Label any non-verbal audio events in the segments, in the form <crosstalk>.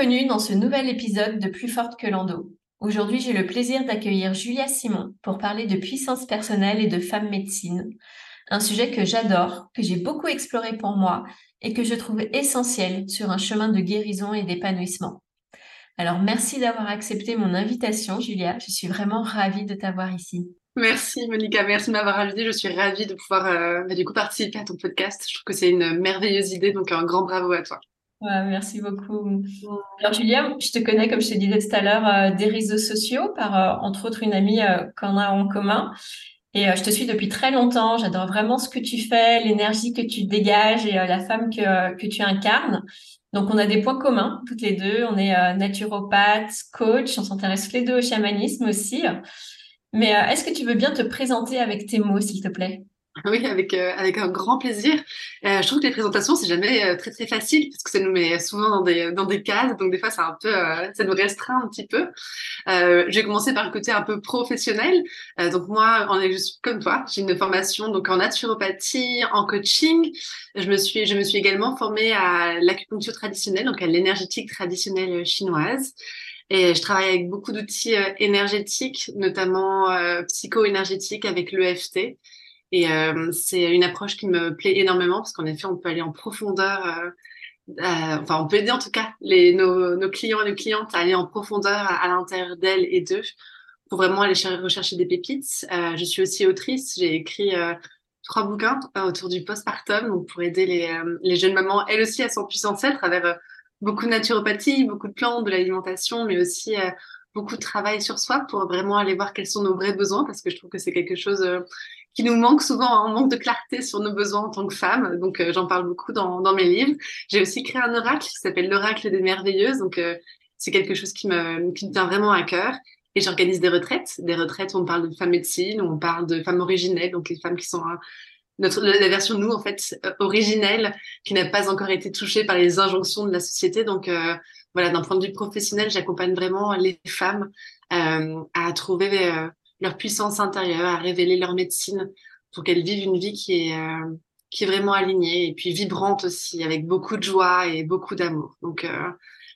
Bienvenue dans ce nouvel épisode de Plus forte que l'endo. Aujourd'hui, j'ai le plaisir d'accueillir Julia Simon pour parler de puissance personnelle et de femme médecine, un sujet que j'adore, que j'ai beaucoup exploré pour moi et que je trouve essentiel sur un chemin de guérison et d'épanouissement. Alors, merci d'avoir accepté mon invitation, Julia. Je suis vraiment ravie de t'avoir ici. Merci Monica, merci de m'avoir invitée. Je suis ravie de pouvoir euh, bah, du coup participer à ton podcast. Je trouve que c'est une merveilleuse idée, donc un grand bravo à toi merci beaucoup. Alors Julia, je te connais, comme je te disais tout à l'heure, euh, des réseaux sociaux par, euh, entre autres, une amie euh, qu'on a en commun. Et je te suis depuis très longtemps. J'adore vraiment ce que tu fais, l'énergie que tu dégages et la femme que, que tu incarnes. Donc, on a des points communs, toutes les deux. On est naturopathe, coach. On s'intéresse tous les deux au chamanisme aussi. Mais est-ce que tu veux bien te présenter avec tes mots, s'il te plaît? Oui, avec, euh, avec un grand plaisir. Euh, je trouve que les présentations, c'est jamais euh, très très facile parce que ça nous met souvent dans des, dans des cases, donc des fois c'est un peu, ça nous restreint un petit peu. je vais commencer par le côté un peu professionnel. donc moi, est, je suis comme toi, j'ai une formation donc en naturopathie, en coaching. Je me suis, je me suis également formée à l'acupuncture traditionnelle, donc à l'énergétique traditionnelle chinoise. Et je travaille avec beaucoup d'outils énergétiques, notamment psycho-énergétiques avec l'EFT. Et euh, c'est une approche qui me plaît énormément parce qu'en effet, on peut aller en profondeur. Euh, euh, enfin, on peut aider en tout cas nos, clients et nos clientes à aller en profondeur à, l'intérieur d'elles et d'eux pour vraiment aller rechercher des pépites. Je suis aussi autrice. J'ai écrit trois bouquins autour du postpartum donc pour aider les, jeunes mamans, elles aussi, à s'empuissancer à travers beaucoup de naturopathie, beaucoup de plantes, de l'alimentation, mais aussi beaucoup de travail sur soi pour vraiment aller voir quels sont nos vrais besoins parce que je trouve que c'est quelque chose qui nous manque souvent, un manque de clarté sur nos besoins en tant que femmes. Donc, euh, j'en parle beaucoup dans, mes livres. J'ai aussi créé un oracle qui s'appelle l'oracle des merveilleuses. Donc, euh, c'est quelque chose qui me, qui me tient vraiment à cœur. Et j'organise des retraites, des retraites où on parle de femmes médecine, où on parle de femmes originelles, donc les femmes qui sont notre, la version de nous, en fait, euh, originelle, qui n'a pas encore été touchée par les injonctions de la société. Donc, voilà, d'un point de vue professionnel, j'accompagne vraiment les femmes à trouver leur puissance intérieure, à révéler leur médecine pour qu'elles vivent une vie qui est, euh, qui est vraiment alignée et puis vibrante aussi, avec beaucoup de joie et beaucoup d'amour. Donc, euh,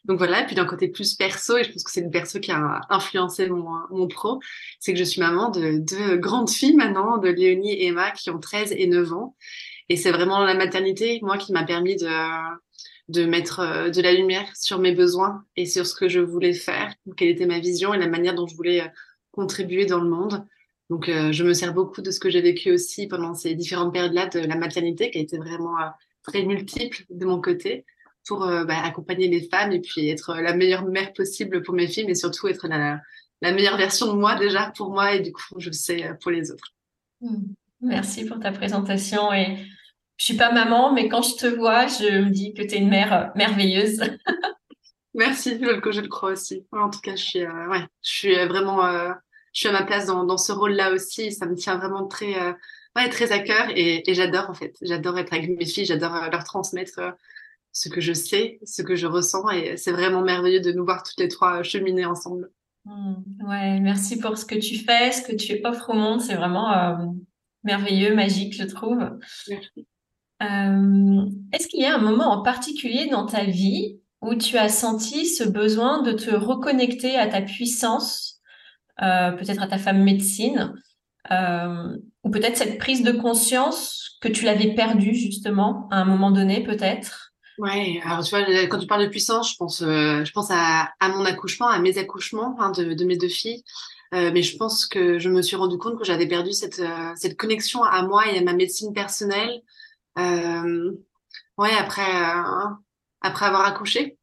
donc voilà, et puis d'un côté plus perso, et je pense que c'est une perso qui a influencé mon, mon pro, c'est que je suis maman de deux grandes filles maintenant, de Léonie et Emma, qui ont 13 et 9 ans. Et c'est vraiment la maternité, moi, qui m'a permis de, de mettre euh, de la lumière sur mes besoins et sur ce que je voulais faire, quelle était ma vision et la manière dont je voulais contribuer dans le monde. Donc, euh, je me sers beaucoup de ce que j'ai vécu aussi pendant ces différentes périodes-là de la maternité, qui a été vraiment euh, très multiple de mon côté, pour euh, bah, accompagner les femmes et puis être la meilleure mère possible pour mes filles, mais surtout être la, meilleure version de moi déjà pour moi et du coup, je sais, pour les autres. Mmh. Merci pour ta présentation et je suis pas maman, mais quand je te vois, je me dis que tu es une mère merveilleuse. <laughs> Merci, je le, je le crois aussi. En tout cas, je suis, ouais, je suis vraiment je suis à ma place dans, dans ce rôle-là aussi. Ça me tient vraiment très, euh, ouais, très à cœur et, et j'adore en fait. J'adore être avec mes filles, j'adore euh, leur transmettre euh, ce que je sais, ce que je ressens et c'est vraiment merveilleux de nous voir toutes les trois cheminer ensemble. Mmh, ouais, merci pour ce que tu fais, ce que tu offres au monde. C'est vraiment merveilleux, magique, je trouve. Merci. Est-ce qu'il y a un moment en particulier dans ta vie où tu as senti ce besoin de te reconnecter à ta puissance euh, peut-être à ta femme médecine, euh, ou peut-être cette prise de conscience que tu l'avais perdue justement à un moment donné, peut-être? Ouais, alors tu vois, quand tu parles de puissance, je pense, euh, je pense à, mon accouchement, à mes accouchements hein, de, mes deux filles. Mais je pense que je me suis rendu compte que j'avais perdu cette, cette connexion à moi et à ma médecine personnelle. Ouais, après, après avoir accouché,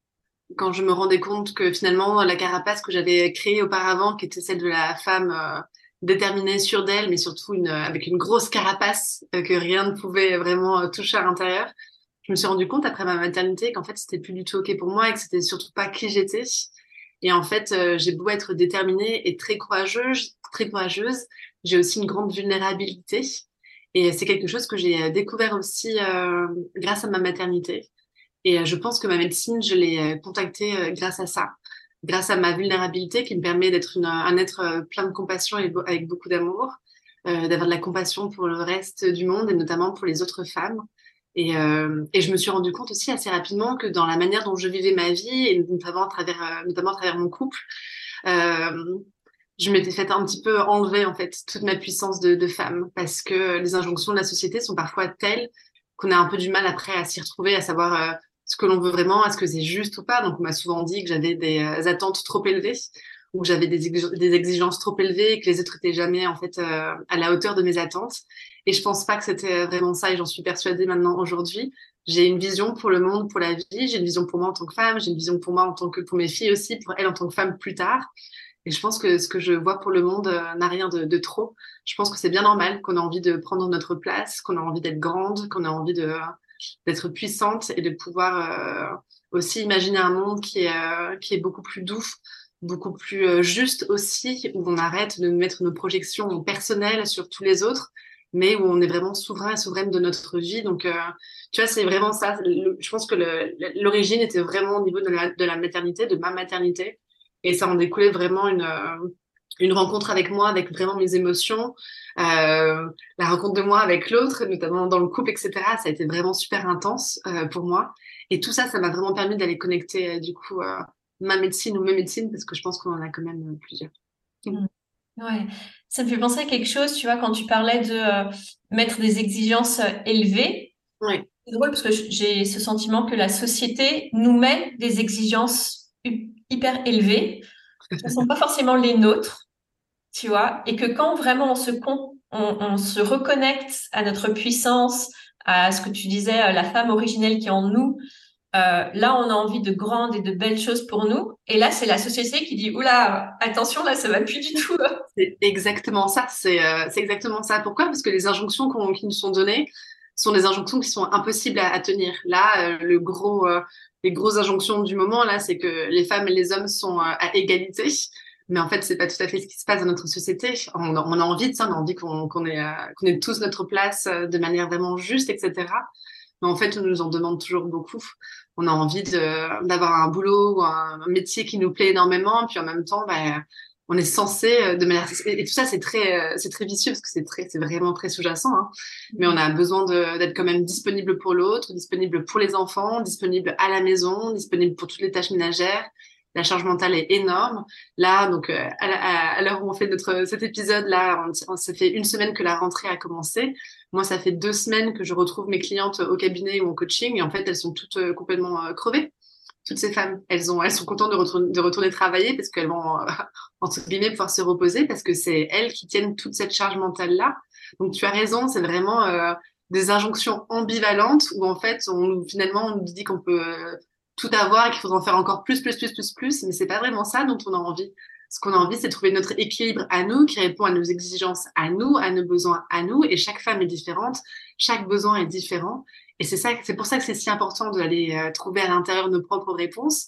quand je me rendais compte que finalement la carapace que j'avais créée auparavant, qui était celle de la femme déterminée, sûre d'elle, mais surtout avec une grosse carapace que rien ne pouvait vraiment toucher à l'intérieur, je me suis rendu compte après ma maternité qu'en fait c'était plus du tout ok pour moi et que c'était surtout pas qui j'étais et en fait, euh, j'ai beau être déterminée et très courageuse, très courageuse, j'ai aussi une grande vulnérabilité. Et c'est quelque chose que j'ai euh, découvert aussi euh, grâce à ma maternité. Et je pense que ma médecine, je l'ai contactée grâce à ça, grâce à ma vulnérabilité qui me permet d'être un être plein de compassion et avec beaucoup d'amour, d'avoir de la compassion pour le reste du monde et notamment pour les autres femmes. Et, euh, je me suis rendu compte aussi assez rapidement que dans la manière dont je vivais ma vie, et notamment à travers, euh, mon couple, euh, je m'étais fait un petit peu enlever en fait toute ma puissance de, femme parce que les injonctions de la société sont parfois telles qu'on a un peu du mal après à s'y retrouver, à savoir euh, ce que l'on veut vraiment, est-ce que c'est juste ou pas. Donc on m'a souvent dit que j'avais des euh, attentes trop élevées ou que j'avais des, exigences trop élevées et que les autres étaient jamais en fait à la hauteur de mes attentes. Et je pense pas que c'était vraiment ça et j'en suis persuadée maintenant aujourd'hui. J'ai une vision pour le monde, pour la vie. J'ai une vision pour moi en tant que femme. J'ai une vision pour moi en tant que pour mes filles aussi, pour elles en tant que femme plus tard. Et je pense que ce que je vois pour le monde euh, n'a rien de, de, trop. Je pense que c'est bien normal qu'on a envie de prendre notre place, qu'on a envie d'être grande, qu'on a envie de d'être puissante et de pouvoir euh, aussi imaginer un monde qui est euh, qui est beaucoup plus doux, beaucoup plus juste aussi, où on arrête de mettre nos projections personnelles sur tous les autres mais où on est vraiment souverain et souveraine de notre vie. Donc, euh, tu vois, c'est vraiment ça. je pense que l'origine était vraiment au niveau de la, de la, maternité, de ma maternité. Et ça en découlait vraiment une, euh, une rencontre avec moi, avec vraiment mes émotions, euh, la rencontre de moi avec l'autre, notamment dans le couple, etc. Ça a été vraiment super intense euh, pour moi. Et tout ça, ça m'a vraiment permis d'aller connecter, du coup, ma médecine ou mes médecines, parce que je pense qu'on en a quand même plusieurs. Mmh. Ouais, ça me fait penser à quelque chose, tu vois, quand tu parlais de euh, mettre des exigences euh, élevées. Oui. C'est drôle parce que j'ai ce sentiment que la société nous met des exigences hyper élevées. Ce ne sont pas forcément les nôtres, tu vois, et que quand vraiment on se, on se reconnecte à notre puissance, à ce que tu disais, la femme originelle qui est en nous, euh, là, on a envie de grandes et de belles choses pour nous. Et là, c'est la société qui dit, oula, attention, là, ça va plus du <laughs> tout. c'est exactement ça. Euh, c'est exactement ça. Pourquoi? Parce que les injonctions qui nous sont données sont des injonctions qui sont impossibles à, tenir. Là, euh, le gros, les grosses injonctions du moment, là, c'est que les femmes et les hommes sont à égalité. Mais en fait, c'est pas tout à fait ce qui se passe dans notre société. On, a envie de ça, on a envie qu'on ait, qu'on ait tous notre place de manière vraiment juste, etc. Mais en fait, on nous en demande toujours beaucoup. On a envie d'avoir un boulot ou un métier qui nous plaît énormément, puis en même temps, bah, on est censé euh, de manière et tout ça c'est très euh, c'est très vicieux parce que c'est très c'est vraiment très sous-jacent hein. mais on a besoin d'être quand même disponible pour l'autre disponible pour les enfants disponible à la maison disponible pour toutes les tâches ménagères la charge mentale est énorme. Là, donc, euh, à l'heure où on fait notre, cet épisode-là, on, ça fait une semaine que la rentrée a commencé. Moi, ça fait deux semaines que je retrouve mes clientes au cabinet ou en coaching et en fait, elles sont toutes euh, complètement euh, crevées. Toutes ces femmes, elles, ont, elles sont contentes de retourner, travailler parce qu'elles vont, <laughs> entre guillemets, pouvoir se reposer parce que c'est elles qui tiennent toute cette charge mentale-là. Donc, tu as raison, c'est vraiment des injonctions ambivalentes où en fait, on, finalement, on nous dit qu'on peut tout avoir et qu'il faudra en faire encore plus, plus, plus, plus, plus. Mais c'est pas vraiment ça dont on a envie. Ce qu'on a envie, c'est de trouver notre équilibre à nous, qui répond à nos exigences à nous, à nos besoins à nous. Et chaque femme est différente, chaque besoin est différent. Et c'est ça, c'est pour ça que c'est si important d'aller euh, trouver à l'intérieur nos propres réponses,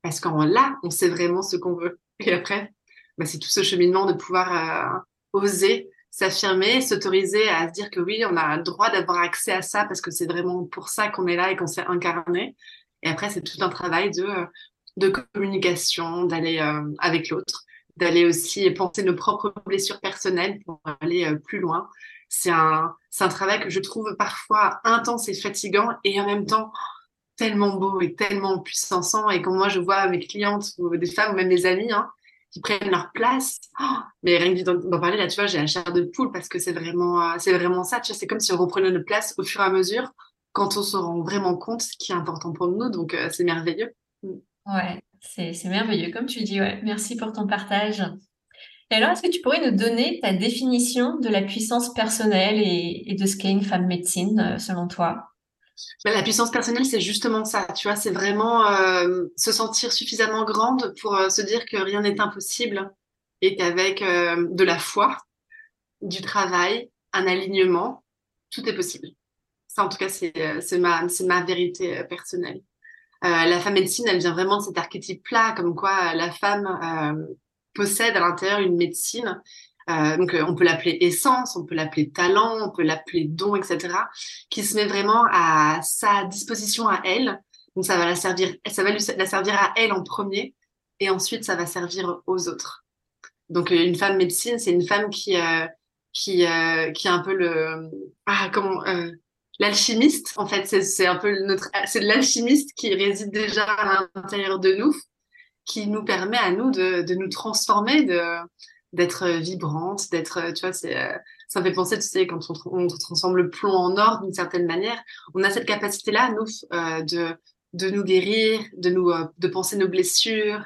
parce qu'en là, on sait vraiment ce qu'on veut. Et après, bah, c'est tout ce cheminement de pouvoir euh, oser s'affirmer, s'autoriser à se dire que oui, on a le droit d'avoir accès à ça parce que c'est vraiment pour ça qu'on est là et qu'on s'est incarné. Et après, c'est tout un travail de, communication, d'aller euh, avec l'autre, d'aller aussi penser nos propres blessures personnelles pour aller euh, plus loin. C'est un, travail que je trouve parfois intense et fatigant et en même temps tellement beau et tellement puissant. Et quand moi je vois mes clientes ou des femmes ou même mes amis hein, qui prennent leur place, oh, mais rien que d'en parler là, tu vois, j'ai la chair de poule parce que c'est vraiment, euh, vraiment ça. C'est comme si on reprenait notre place au fur et à mesure quand on se rend vraiment compte ce qui est important pour nous. Donc, euh, c'est merveilleux. Ouais, c'est merveilleux, comme tu dis. Ouais. Merci pour ton partage. Et alors, est-ce que tu pourrais nous donner ta définition de la puissance personnelle et, de ce qu'est une femme médecine, euh, selon toi? Ben, La puissance personnelle, c'est justement ça. Tu vois, c'est vraiment euh, se sentir suffisamment grande pour euh, se dire que rien n'est impossible et qu'avec de la foi, du travail, un alignement, tout est possible. Ça, en tout cas, c'est ma, ma vérité personnelle. la femme médecine, elle vient vraiment de cet archétype-là, comme quoi la femme possède à l'intérieur une médecine. Euh, donc, euh, on peut l'appeler essence, on peut l'appeler talent, on peut l'appeler don, etc., qui se met vraiment à sa disposition à elle. Donc, ça va la servir, ça va la servir à elle en premier, et ensuite, ça va servir aux autres. Donc, euh, une femme médecine, c'est une femme qui, euh, qui, euh, qui a un peu le, ah, comment, l'alchimiste. En fait, c'est un peu notre, c'est l'alchimiste qui réside déjà à l'intérieur de nous qui nous permet à nous de, de nous transformer, de d'être vibrante, d'être, tu vois, c'est, ça me fait penser, tu sais, quand on, on, transforme le plomb en or d'une certaine manière, on a cette capacité-là, nous, euh, de, de nous guérir, de nous, euh, de penser nos blessures.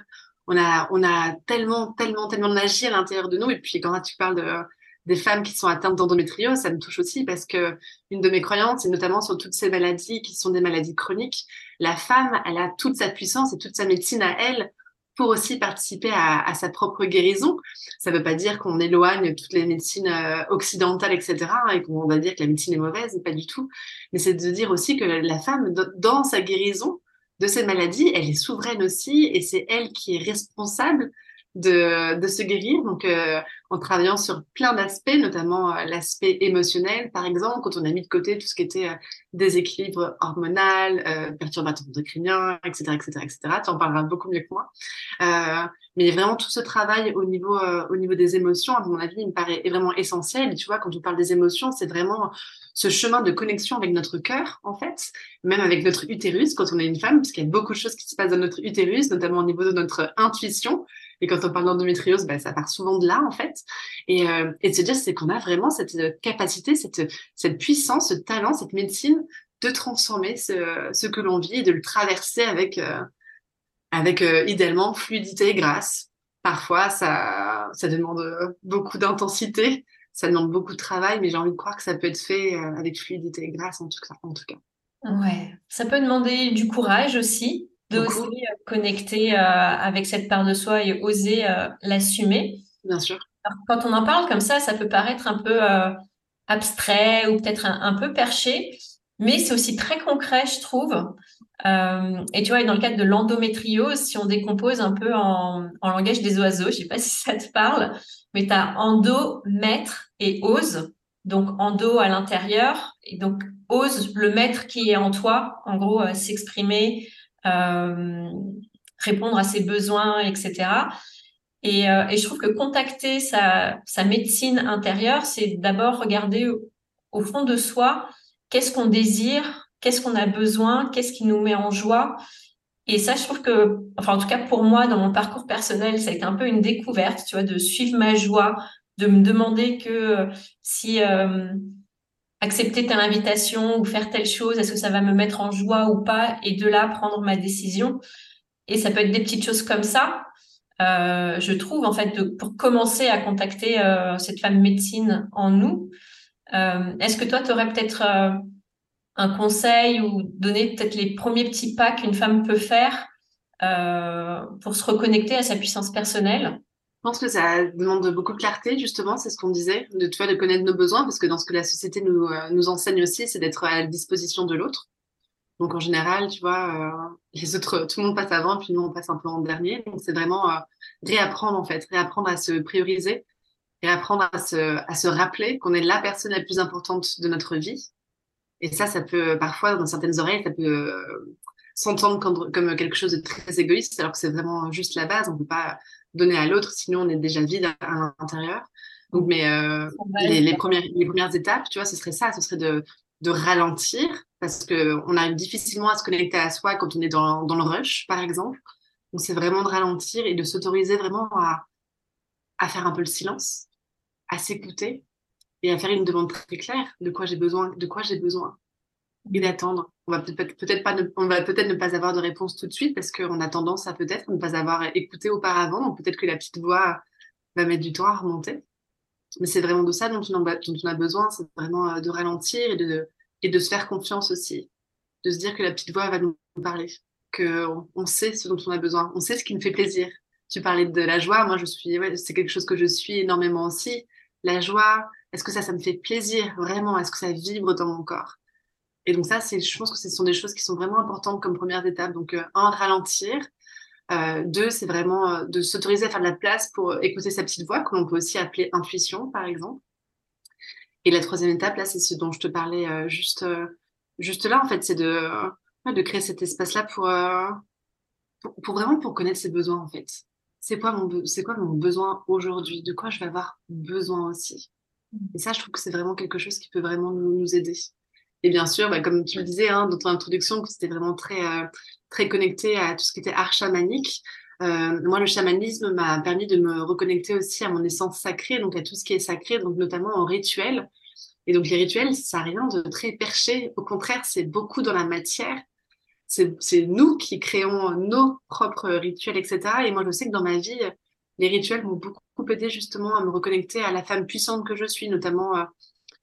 On a, on a tellement, tellement, tellement de magie à l'intérieur de nous. Et puis, quand tu parles de, des femmes qui sont atteintes d'endométriose, ça me touche aussi parce que une de mes croyances, et notamment sur toutes ces maladies qui sont des maladies chroniques, la femme, elle a toute sa puissance et toute sa médecine à elle pour aussi participer à, sa propre guérison. Ça ne veut pas dire qu'on éloigne toutes les médecines euh, occidentales, etc., et qu'on va dire que la médecine est mauvaise, pas du tout. Mais c'est de dire aussi que la femme, dans sa guérison de ces maladies, elle est souveraine aussi, et c'est elle qui est responsable de, de se guérir. Donc, euh, en travaillant sur plein d'aspects, notamment euh, l'aspect émotionnel, par exemple, quand on a mis de côté tout ce qui était euh, déséquilibre hormonal, euh, perturbateur endocrinien, etc., etc., etc. Tu en parleras beaucoup mieux que moi. Euh, mais vraiment tout ce travail au niveau, au niveau des émotions, à mon avis, il me paraît vraiment essentiel. Tu vois, quand on parle des émotions, c'est vraiment ce chemin de connexion avec notre cœur, en fait, même avec notre utérus quand on est une femme, parce qu'il y a beaucoup de choses qui se passent dans notre utérus, notamment au niveau de notre intuition. Et quand on parle d'endométriose, bah, ça part souvent de là, en fait. Et, euh, et de se dire, c'est qu'on a vraiment cette euh, capacité, cette, cette puissance, ce talent, cette médecine de transformer ce, ce que l'on vit et de le traverser avec, euh, avec euh, idéalement fluidité et grâce. Parfois, ça, ça demande beaucoup d'intensité, ça demande beaucoup de travail, mais j'ai envie de croire que ça peut être fait avec fluidité et grâce, en tout cas. En tout cas. Ouais, ça peut demander du courage aussi, de aussi euh, connecter euh, avec cette part de soi et oser euh, l'assumer. Bien sûr. quand on en parle comme ça, ça peut paraître un peu abstrait ou peut-être un, peu perché, mais c'est aussi très concret, je trouve. et tu vois, dans le cadre de l'endométriose, si on décompose un peu en, en langage des oiseaux, je sais pas <laughs> si ça te parle, mais tu as endo, maître et ose. Donc endo à l'intérieur, et donc ose le maître qui est en toi, en gros, s'exprimer, répondre à ses besoins, etc. Et, euh, et, je trouve que contacter sa, médecine intérieure, c'est d'abord regarder au, fond de soi qu'est-ce qu'on désire, qu'est-ce qu'on a besoin, qu'est-ce qui nous met en joie. Et ça, je trouve que, enfin, en tout cas pour moi, dans mon parcours personnel, ça a été un peu une découverte, tu vois, de suivre ma joie, de me demander que si euh, accepter telle invitation ou faire telle chose, est-ce que ça va me mettre en joie ou pas, et de là prendre ma décision. Et ça peut être des petites choses comme ça. Euh, je trouve en fait pour commencer à contacter euh, cette femme médecine en nous. Euh, est-ce que toi, tu aurais peut-être un conseil ou donner peut-être les premiers petits pas qu'une femme peut faire pour se reconnecter à sa puissance personnelle? Pense que ça demande beaucoup de clarté, justement, c'est ce qu'on disait, de, tu de connaître nos besoins, parce que dans ce que la société nous, euh, enseigne aussi, c'est d'être à la disposition de l'autre. Donc, en général, tu vois, euh, <laughs> les autres, tout le monde passe avant, puis nous, on passe un peu en dernier. Donc, c'est vraiment euh, réapprendre, en fait, réapprendre à se prioriser, réapprendre à se, à se rappeler qu'on est la personne la plus importante de notre vie. Et ça, ça peut, parfois, dans certaines oreilles, ça peut s'entendre comme, comme quelque chose de très égoïste, alors que c'est vraiment juste la base. On peut pas donner à l'autre, sinon on est déjà vide à, l'intérieur. Donc, mais euh, les, premières, les premières étapes, tu vois, ce serait ça, ce serait de, de ralentir, parce que on arrive difficilement à se connecter à soi quand on est dans, dans le rush, par exemple. Donc, c'est vraiment de ralentir et de s'autoriser vraiment à, à faire un peu le silence, à s'écouter et à faire une demande très claire de quoi j'ai besoin, de quoi j'ai besoin et d'attendre. On va peut-être ne, peut-être ne pas avoir de réponse tout de suite parce qu'on a tendance à peut-être ne pas avoir écouté auparavant. Donc peut-être que la petite voix va mettre du temps à remonter. Mais c'est vraiment de ça dont on, a, besoin, c'est vraiment euh, de ralentir et de, se faire confiance aussi. De se dire que la petite voix va nous parler, qu'on on sait ce dont on a besoin, on sait ce qui nous fait plaisir. Tu parlais de la joie, moi je suis, c'est quelque chose que je suis énormément aussi. La joie, est-ce que ça, ça me fait plaisir vraiment? Est-ce que ça vibre dans mon corps? Et donc ça, c'est, je pense que ce sont des choses qui sont vraiment importantes comme première étape. Donc euh, un, ralentir, euh, deux, c'est vraiment euh, de s'autoriser à faire de la place pour écouter sa petite voix, que l'on peut aussi appeler intuition, par exemple. Et la troisième étape, là, c'est ce dont je te parlais juste, juste là, en fait, c'est de, de créer cet espace-là pour, pour, vraiment pour connaître ses besoins, en fait. C'est quoi mon, c'est quoi mon besoin aujourd'hui? De quoi je vais avoir besoin aussi? Et ça, je trouve que c'est vraiment quelque chose qui peut vraiment nous, nous aider. Et bien sûr, bah, comme tu le disais hein, dans ton introduction, que c'était vraiment très, très connecté à tout ce qui était art chamanique. Euh, moi, le chamanisme m'a permis de me reconnecter aussi à mon essence sacrée, donc à tout ce qui est sacré, donc notamment en rituel. Et donc les rituels, ça n'a rien de très perché. Au contraire, c'est beaucoup dans la matière. C'est nous qui créons nos propres rituels, etc. Et moi, je sais que dans ma vie, les rituels m'ont beaucoup aidé justement à me reconnecter à la femme puissante que je suis, notamment euh,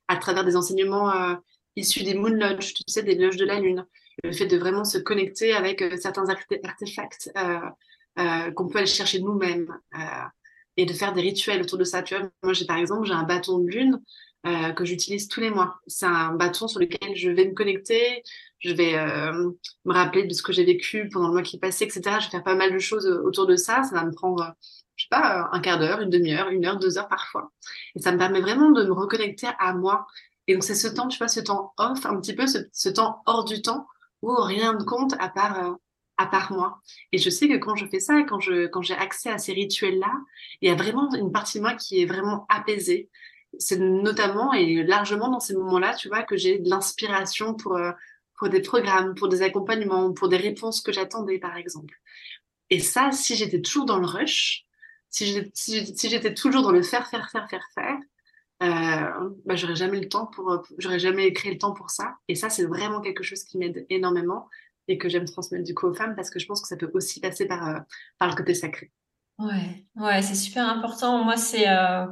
à travers des enseignements euh, issus des Moon Lodge, tu sais, des loges de la Lune le fait de vraiment se connecter avec euh, certains artefacts euh, euh, qu'on peut aller chercher nous-mêmes et de faire des rituels autour de ça. Tu vois, moi, j'ai par exemple, j'ai un bâton de lune que j'utilise tous les mois. C'est un bâton sur lequel je vais me connecter, je vais me rappeler de ce que j'ai vécu pendant le mois qui passait, etc. Je vais faire pas mal de choses autour de ça. Ça va me prendre, je sais pas, un quart d'heure, une demi-heure, une heure, deux heures parfois. Et ça me permet vraiment de me reconnecter à moi. Et donc, c'est ce temps, tu vois, ce temps off, un petit peu ce temps hors du temps ou rien de compte à part, euh, à part moi. Et je sais que quand je fais ça, quand je quand j'ai accès à ces rituels-là, il y a vraiment une partie de moi qui est vraiment apaisée. C'est notamment et largement dans ces moments-là, tu vois, que j'ai de l'inspiration pour, euh, pour des programmes, pour des accompagnements, pour des réponses que j'attendais, par exemple. Et ça, si j'étais toujours dans le rush, si j'étais toujours dans le faire, faire, faire, faire, faire, euh, bah, j'aurais jamais le temps pour, j'aurais jamais créé le temps pour ça. Et ça, c'est vraiment quelque chose qui m'aide énormément et que j'aime transmettre du coup aux femmes parce que je pense que ça peut aussi passer par, euh, par le côté sacré. Ouais, ouais, c'est super important. Moi, c'est, euh,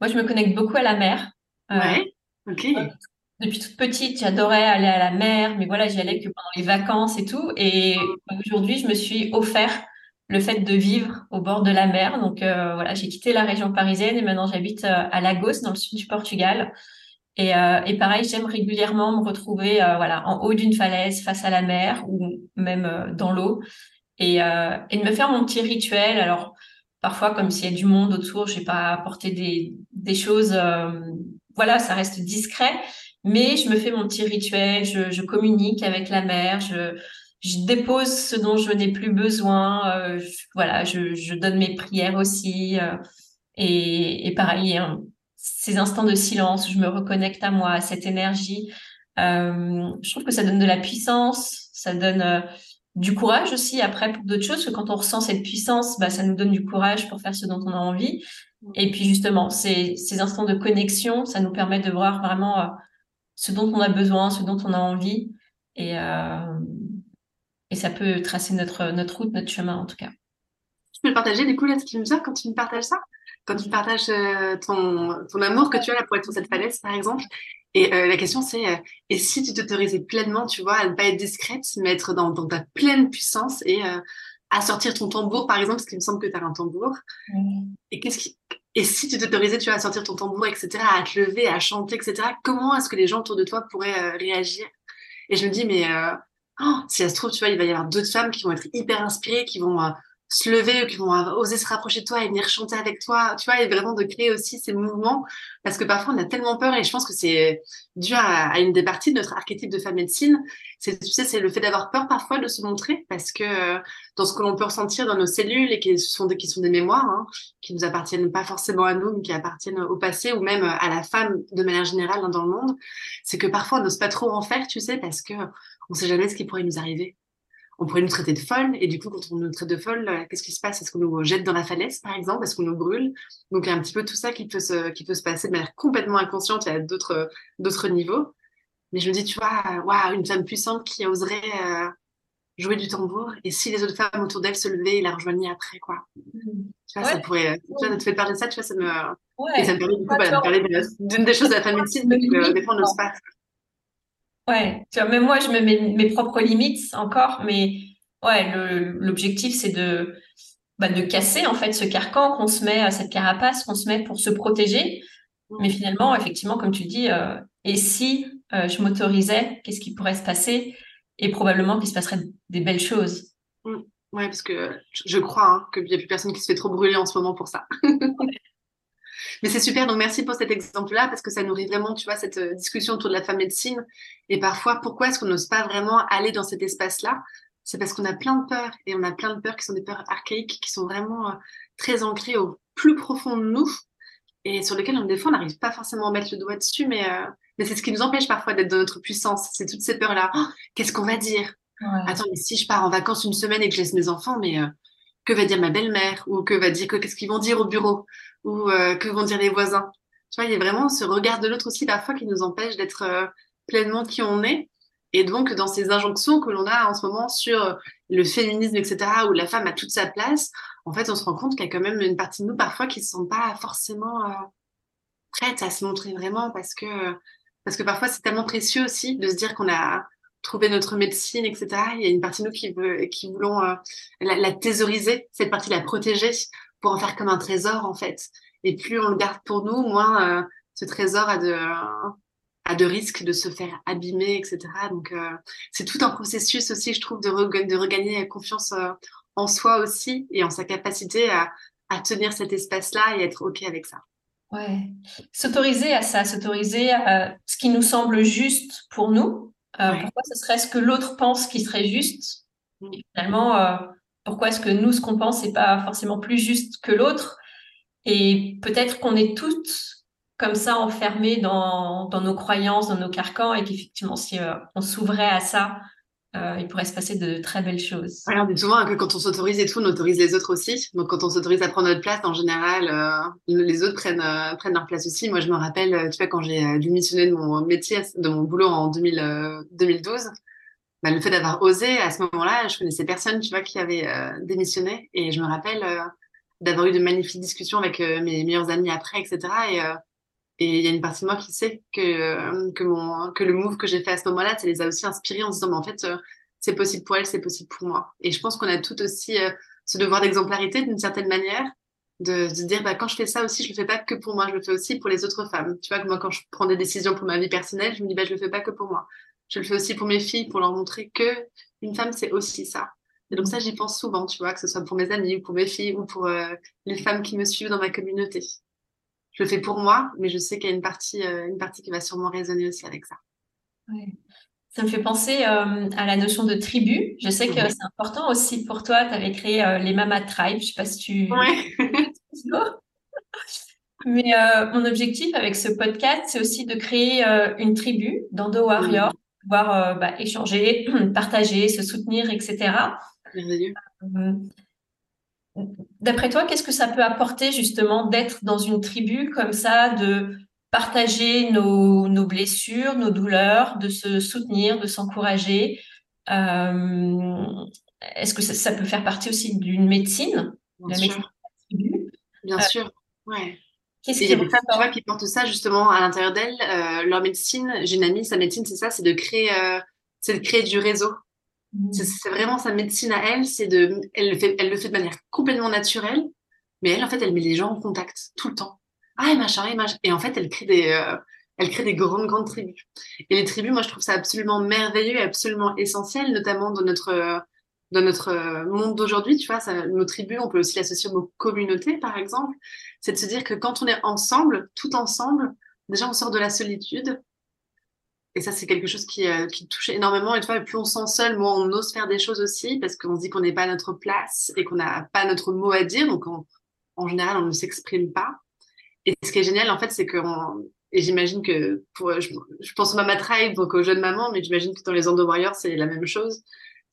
moi, je me connecte beaucoup à la mer. ouais, ok. Depuis toute petite, j'adorais aller à la mer, mais voilà, j'y allais que pendant les vacances et tout. Et aujourd'hui, je me suis offert le fait de vivre au bord de la mer. Donc euh, voilà, j'ai quitté la région parisienne et maintenant j'habite euh, à Lagos, dans le sud du Portugal. Et, euh, et pareil, j'aime régulièrement me retrouver voilà en haut d'une falaise face à la mer ou même dans l'eau et, et de me faire mon petit rituel. Alors parfois, comme s'il y a du monde autour, je vais pas apporter des, des choses. voilà, ça reste discret, mais je me fais mon petit rituel. Je, je communique avec la mer. Je je dépose ce dont je n'ai plus besoin. Euh, voilà, je, je, donne mes prières aussi. Euh, et, et, pareil, hein, ces instants de silence, je me reconnecte à moi, à cette énergie. Euh, je trouve que ça donne de la puissance, ça donne euh, du courage aussi après pour d'autres choses. Parce que quand on ressent cette puissance, bah, ça nous donne du courage pour faire ce dont on a envie. Et puis justement, ces, ces instants de connexion, ça nous permet de voir vraiment euh, ce dont on a besoin, ce dont on a envie. Et, euh, et ça peut tracer notre, notre route, notre chemin en tout cas. Tu peux le partager du coup là ce qui me sort quand tu me partages ça? Quand tu partages euh, ton, ton amour que tu as là pour être sur cette falaise par exemple? Et euh, la question c'est euh, et si tu t'autorisais pleinement, tu vois, à ne pas être discrète, mais être dans, dans ta pleine puissance et à sortir ton tambour par exemple, parce qu'il me semble que tu as un tambour. Et qu'est-ce qui et si tu t'autorisais, tu vois, à sortir ton tambour, etc., à te lever, à chanter, etc., comment est-ce que les gens autour de toi pourraient réagir? Et je me dis, mais oh, si ça se trouve, tu vois, il va y avoir d'autres femmes qui vont être hyper inspirées, qui vont euh, se lever, qui vont oser se rapprocher de toi et venir chanter avec toi, tu vois, et vraiment de créer aussi ces mouvements, parce que parfois on a tellement peur, et je pense que c'est dû à, une des parties de notre archétype de femme médecine, c'est, tu sais, c'est le fait d'avoir peur parfois de se montrer, parce que euh, dans ce que l'on peut ressentir dans nos cellules, et qui sont des, qui sont des mémoires, hein, qui nous appartiennent pas forcément à nous, mais qui appartiennent au passé, ou même à la femme de manière générale hein, dans le monde, c'est que parfois on n'ose pas trop en faire, tu sais, parce que on sait jamais ce qui pourrait nous arriver. On pourrait nous traiter de folle, et du coup, quand on nous traite de folle, euh, qu'est-ce qui se passe? Est-ce qu'on nous jette dans la falaise, par exemple? Est-ce qu'on nous brûle? Donc, il y a un petit peu tout ça qui peut se, qui peut se passer de manière complètement inconsciente et à d'autres, d'autres niveaux. Mais je me dis, tu vois, waouh, une femme puissante qui oserait, euh, jouer du tambour et si les autres femmes autour d'elle se levaient et la rejoignaient après, quoi. Tu vois, ça pourrait. Tu vois, te fait parler de ça, tu vois, ça me. Et ça me permet du coup bah, de parler d'une des choses de la famille de que des fois on n'ose pas. Ouais, tu vois, même moi, je me mets mes propres limites encore, mais ouais, l'objectif, c'est de, bah, de casser en fait ce carcan qu'on se met, cette carapace qu'on se met pour se protéger. Mmh. Mais finalement, effectivement, comme tu dis, euh, et si euh, je m'autorisais, qu'est-ce qui pourrait se passer? Et probablement qu'il se passerait des belles choses. Mmh. Ouais, parce que je crois hein, qu'il n'y a plus personne qui se fait trop brûler en ce moment pour ça. <laughs> Mais c'est super, donc merci pour cet exemple-là, parce que ça nourrit vraiment, tu vois, cette euh, discussion autour de la femme médecine. Et parfois, pourquoi est-ce qu'on n'ose pas vraiment aller dans cet espace-là? C'est parce qu'on a plein de peurs, et on a plein de peurs qui sont des peurs archaïques, qui sont vraiment euh, très ancrées au plus profond de nous, et sur lesquelles, des fois, on n'arrive pas forcément à mettre le doigt dessus, mais, euh, mais c'est ce qui nous empêche parfois d'être dans notre puissance. C'est toutes ces peurs-là. Oh, qu'est-ce qu'on va dire? Attends, mais si je pars en vacances une semaine et que je laisse mes enfants, mais que va dire ma belle-mère? Ou que va dire qu'est-ce qu'ils vont dire au bureau? Ou euh, que vont dire les voisins. Il y a vraiment ce regard de l'autre aussi parfois qui nous empêche d'être euh, pleinement qui on est. Et donc, dans ces injonctions que l'on a en ce moment sur le féminisme, etc., où la femme a toute sa place, en fait, on se rend compte qu'il y a quand même une partie de nous parfois qui ne sont pas forcément euh, prêtes à se montrer vraiment parce que, parce que parfois c'est tellement précieux aussi de se dire qu'on a trouvé notre médecine, etc. Il y a une partie de nous qui, veut, qui voulons la, la, thésauriser, cette partie la protéger pour en faire comme un trésor en fait. Et plus on le garde pour nous, moins euh, ce trésor a de, a de risques de se faire abîmer, etc. Donc euh, c'est tout un processus aussi, je trouve, de, de regagner confiance euh, en soi aussi et en sa capacité à, à tenir cet espace-là et être OK avec ça. Ouais, s'autoriser à ça, s'autoriser à ce qui nous semble juste pour nous. Pourquoi ce serait ce que l'autre pense qui serait juste? Mmh. Finalement, pourquoi est-ce que nous, ce qu'on pense, n'est pas forcément plus juste que l'autre? Et peut-être qu'on est toutes comme ça enfermées dans, nos croyances, dans nos carcans, et qu'effectivement, si euh, on s'ouvrait à ça, euh, il pourrait se passer de très belles choses. on dit souvent que quand on s'autorise et tout, on autorise les autres aussi. Donc, quand on s'autorise à prendre notre place, en général, euh, les autres prennent, leur place aussi. Moi, je me rappelle, tu vois, quand j'ai démissionné de mon métier, de mon boulot en 2012, bah, le fait d'avoir osé, à ce moment-là, je connaissais personne, tu vois, qui avait euh, démissionné. Et je me rappelle euh, d'avoir eu de magnifiques discussions avec euh, mes meilleurs amis après, etc. Et il y a une partie de moi qui sait que, que, le move que j'ai fait à ce moment-là, ça les a aussi inspirés en se disant, mais en fait, c'est possible pour elle, c'est possible pour moi. Et je pense qu'on a tout aussi ce devoir d'exemplarité d'une certaine manière, de, de dire, bah, quand je fais ça aussi, je le fais pas que pour moi, je le fais aussi pour les autres femmes. Tu vois, que moi, quand je prends des décisions pour ma vie personnelle, je me dis, bah, je le fais pas que pour moi je le fais aussi pour mes filles, pour leur montrer que une femme, c'est aussi ça. Et donc ça, j'y pense souvent, tu vois, que ce soit pour mes amis ou pour mes filles ou pour euh, les femmes qui me suivent dans ma communauté. Je le fais pour moi, mais je sais qu'il y a une partie, euh, une partie qui va sûrement résonner aussi avec ça. Ça me fait penser euh, à la notion de tribu. Je sais que c'est important aussi pour toi. Tu avais créé les Mama Tribe. Je sais pas si tu. Ouais. <laughs> Mais mon objectif avec ce podcast, c'est aussi de créer une tribu d'Endo Warrior pouvoir euh, bah, échanger, <clears throat> partager, se soutenir, etc. Euh, d'après toi, qu'est-ce que ça peut apporter justement d'être dans une tribu comme ça, de partager nos, nos blessures, nos douleurs, de se soutenir, de s'encourager? Euh, Est-ce que ça, peut faire partie aussi d'une médecine? Bien sûr. Bien sûr, ouais. Il y a des femmes qui portent ça justement à l'intérieur d'elles. Euh, leur médecine, j'ai une amie, sa médecine, c'est ça, c'est de créer, euh, c'est de créer du réseau. Mmh. C'est vraiment sa médecine à elle, c'est de, elle le fait, elle le fait de manière complètement naturelle, mais elle en fait, elle met les gens en contact tout le temps. Ah et machin et machin. Et en fait, elle crée des, euh, elle crée des grandes grandes tribus. Et les tribus, moi, je trouve ça absolument merveilleux et absolument essentiel, notamment dans notre dans notre monde d'aujourd'hui, tu vois, nos tribus, on peut aussi l'associer aux communautés, par exemple c'est de se dire que quand on est ensemble, tout ensemble, déjà on sort de la solitude. Et ça, c'est quelque chose qui, euh, touche énormément. Et tu vois, plus on sent seul, moins on ose faire des choses aussi, parce qu'on se dit qu'on n'est pas à notre place et qu'on n'a pas notre mot à dire. Donc, en général, on ne s'exprime pas. Et ce qui est génial, en fait, c'est que, et j'imagine que, je, pense au Mama Tribe, donc aux jeunes mamans, mais j'imagine que dans les Endo Warriors, c'est la même chose.